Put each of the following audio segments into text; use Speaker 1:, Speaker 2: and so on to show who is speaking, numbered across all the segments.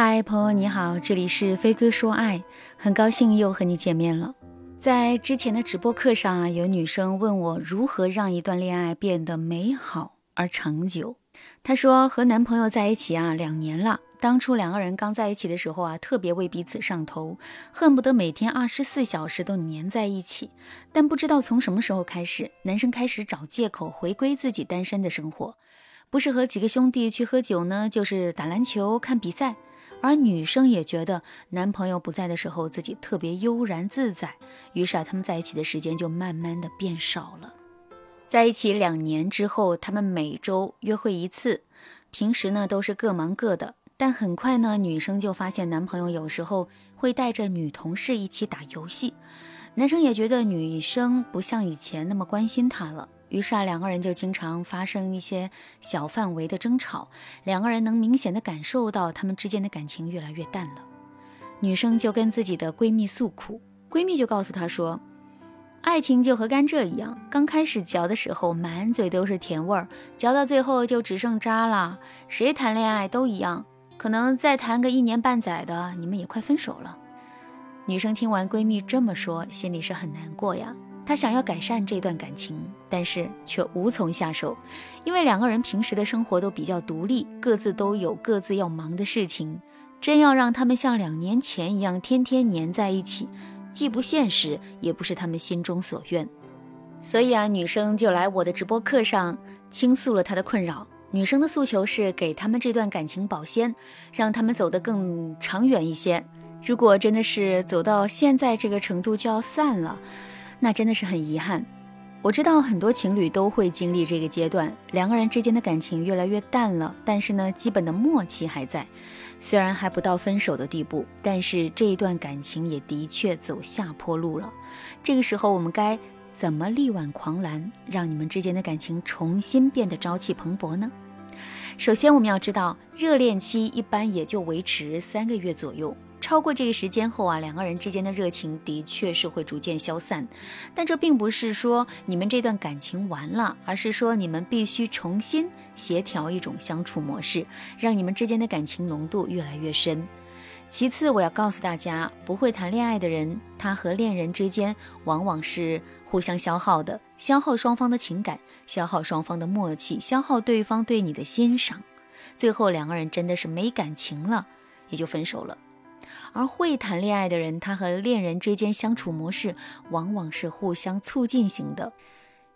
Speaker 1: 嗨，朋友你好，这里是飞哥说爱，很高兴又和你见面了。在之前的直播课上啊，有女生问我如何让一段恋爱变得美好而长久。她说和男朋友在一起啊两年了，当初两个人刚在一起的时候啊，特别为彼此上头，恨不得每天二十四小时都黏在一起。但不知道从什么时候开始，男生开始找借口回归自己单身的生活，不是和几个兄弟去喝酒呢，就是打篮球、看比赛。而女生也觉得男朋友不在的时候，自己特别悠然自在，于是啊，他们在一起的时间就慢慢的变少了。在一起两年之后，他们每周约会一次，平时呢都是各忙各的。但很快呢，女生就发现男朋友有时候会带着女同事一起打游戏，男生也觉得女生不像以前那么关心他了。于是啊，两个人就经常发生一些小范围的争吵，两个人能明显的感受到他们之间的感情越来越淡了。女生就跟自己的闺蜜诉苦，闺蜜就告诉她说：“爱情就和甘蔗一样，刚开始嚼的时候满嘴都是甜味儿，嚼到最后就只剩渣了。谁谈恋爱都一样，可能再谈个一年半载的，你们也快分手了。”女生听完闺蜜这么说，心里是很难过呀。他想要改善这段感情，但是却无从下手，因为两个人平时的生活都比较独立，各自都有各自要忙的事情。真要让他们像两年前一样天天黏在一起，既不现实，也不是他们心中所愿。所以啊，女生就来我的直播课上倾诉了她的困扰。女生的诉求是给他们这段感情保鲜，让他们走得更长远一些。如果真的是走到现在这个程度就要散了。那真的是很遗憾，我知道很多情侣都会经历这个阶段，两个人之间的感情越来越淡了，但是呢，基本的默契还在，虽然还不到分手的地步，但是这一段感情也的确走下坡路了。这个时候，我们该怎么力挽狂澜，让你们之间的感情重新变得朝气蓬勃呢？首先，我们要知道，热恋期一般也就维持三个月左右。超过这个时间后啊，两个人之间的热情的确是会逐渐消散，但这并不是说你们这段感情完了，而是说你们必须重新协调一种相处模式，让你们之间的感情浓度越来越深。其次，我要告诉大家，不会谈恋爱的人，他和恋人之间往往是互相消耗的，消耗双方的情感，消耗双方的默契，消耗对方对你的欣赏，最后两个人真的是没感情了，也就分手了。而会谈恋爱的人，他和恋人之间相处模式往往是互相促进型的。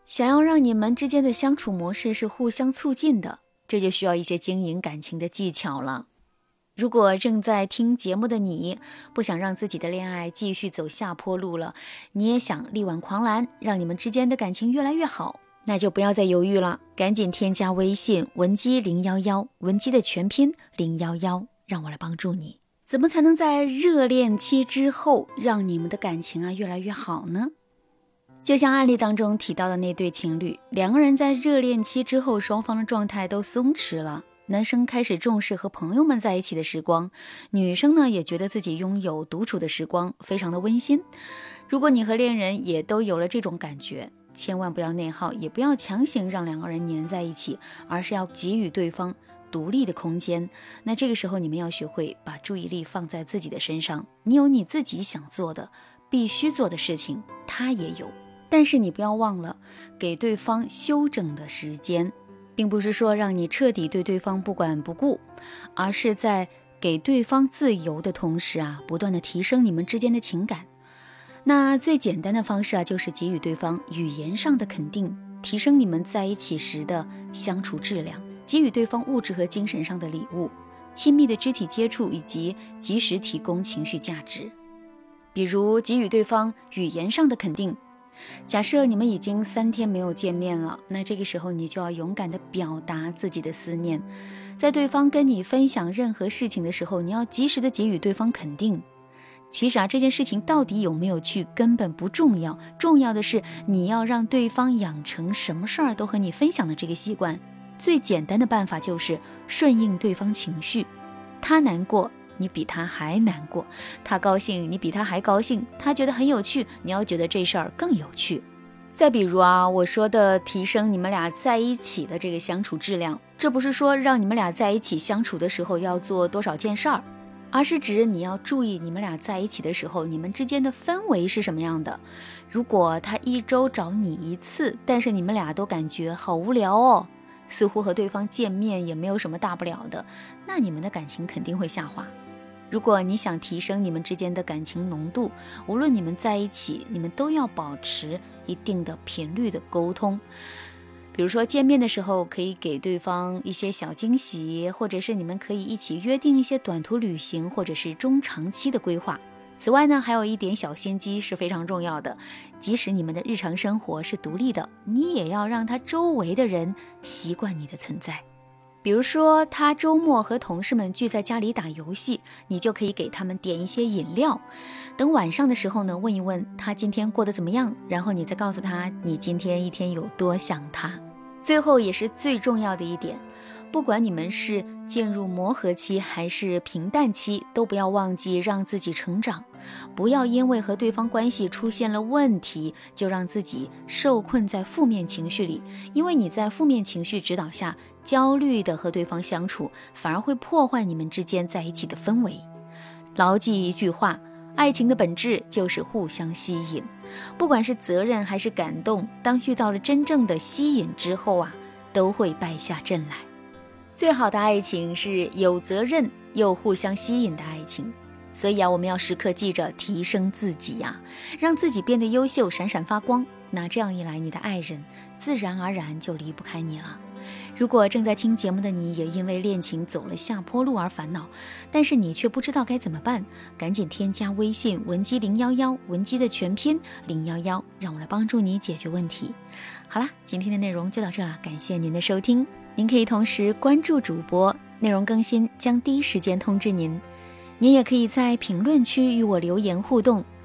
Speaker 1: 想要让你们之间的相处模式是互相促进的，这就需要一些经营感情的技巧了。如果正在听节目的你不想让自己的恋爱继续走下坡路了，你也想力挽狂澜，让你们之间的感情越来越好，那就不要再犹豫了，赶紧添加微信文姬零幺幺，文姬的全拼零幺幺，让我来帮助你。怎么才能在热恋期之后让你们的感情啊越来越好呢？就像案例当中提到的那对情侣，两个人在热恋期之后，双方的状态都松弛了。男生开始重视和朋友们在一起的时光，女生呢也觉得自己拥有独处的时光，非常的温馨。如果你和恋人也都有了这种感觉，千万不要内耗，也不要强行让两个人黏在一起，而是要给予对方。独立的空间，那这个时候你们要学会把注意力放在自己的身上。你有你自己想做的、必须做的事情，他也有。但是你不要忘了给对方休整的时间，并不是说让你彻底对对方不管不顾，而是在给对方自由的同时啊，不断的提升你们之间的情感。那最简单的方式啊，就是给予对方语言上的肯定，提升你们在一起时的相处质量。给予对方物质和精神上的礼物，亲密的肢体接触，以及及时提供情绪价值，比如给予对方语言上的肯定。假设你们已经三天没有见面了，那这个时候你就要勇敢地表达自己的思念，在对方跟你分享任何事情的时候，你要及时的给予对方肯定。其实啊，这件事情到底有没有去根本不重要，重要的是你要让对方养成什么事儿都和你分享的这个习惯。最简单的办法就是顺应对方情绪，他难过，你比他还难过；他高兴，你比他还高兴；他觉得很有趣，你要觉得这事儿更有趣。再比如啊，我说的提升你们俩在一起的这个相处质量，这不是说让你们俩在一起相处的时候要做多少件事儿，而是指你要注意你们俩在一起的时候，你们之间的氛围是什么样的。如果他一周找你一次，但是你们俩都感觉好无聊哦，似乎和对方见面也没有什么大不了的，那你们的感情肯定会下滑。如果你想提升你们之间的感情浓度，无论你们在一起，你们都要保持一定的频率的沟通。比如说见面的时候可以给对方一些小惊喜，或者是你们可以一起约定一些短途旅行，或者是中长期的规划。此外呢，还有一点小心机是非常重要的。即使你们的日常生活是独立的，你也要让他周围的人习惯你的存在。比如说他周末和同事们聚在家里打游戏，你就可以给他们点一些饮料。等晚上的时候呢，问一问他今天过得怎么样，然后你再告诉他你今天一天有多想他。最后也是最重要的一点，不管你们是进入磨合期还是平淡期，都不要忘记让自己成长，不要因为和对方关系出现了问题，就让自己受困在负面情绪里。因为你在负面情绪指导下，焦虑的和对方相处，反而会破坏你们之间在一起的氛围。牢记一句话。爱情的本质就是互相吸引，不管是责任还是感动，当遇到了真正的吸引之后啊，都会败下阵来。最好的爱情是有责任又互相吸引的爱情，所以啊，我们要时刻记着提升自己呀，让自己变得优秀、闪闪发光。那这样一来，你的爱人自然而然就离不开你了。如果正在听节目的你也因为恋情走了下坡路而烦恼，但是你却不知道该怎么办，赶紧添加微信文姬零幺幺，文姬的全拼零幺幺，让我来帮助你解决问题。好啦，今天的内容就到这了，感谢您的收听。您可以同时关注主播，内容更新将第一时间通知您。您也可以在评论区与我留言互动。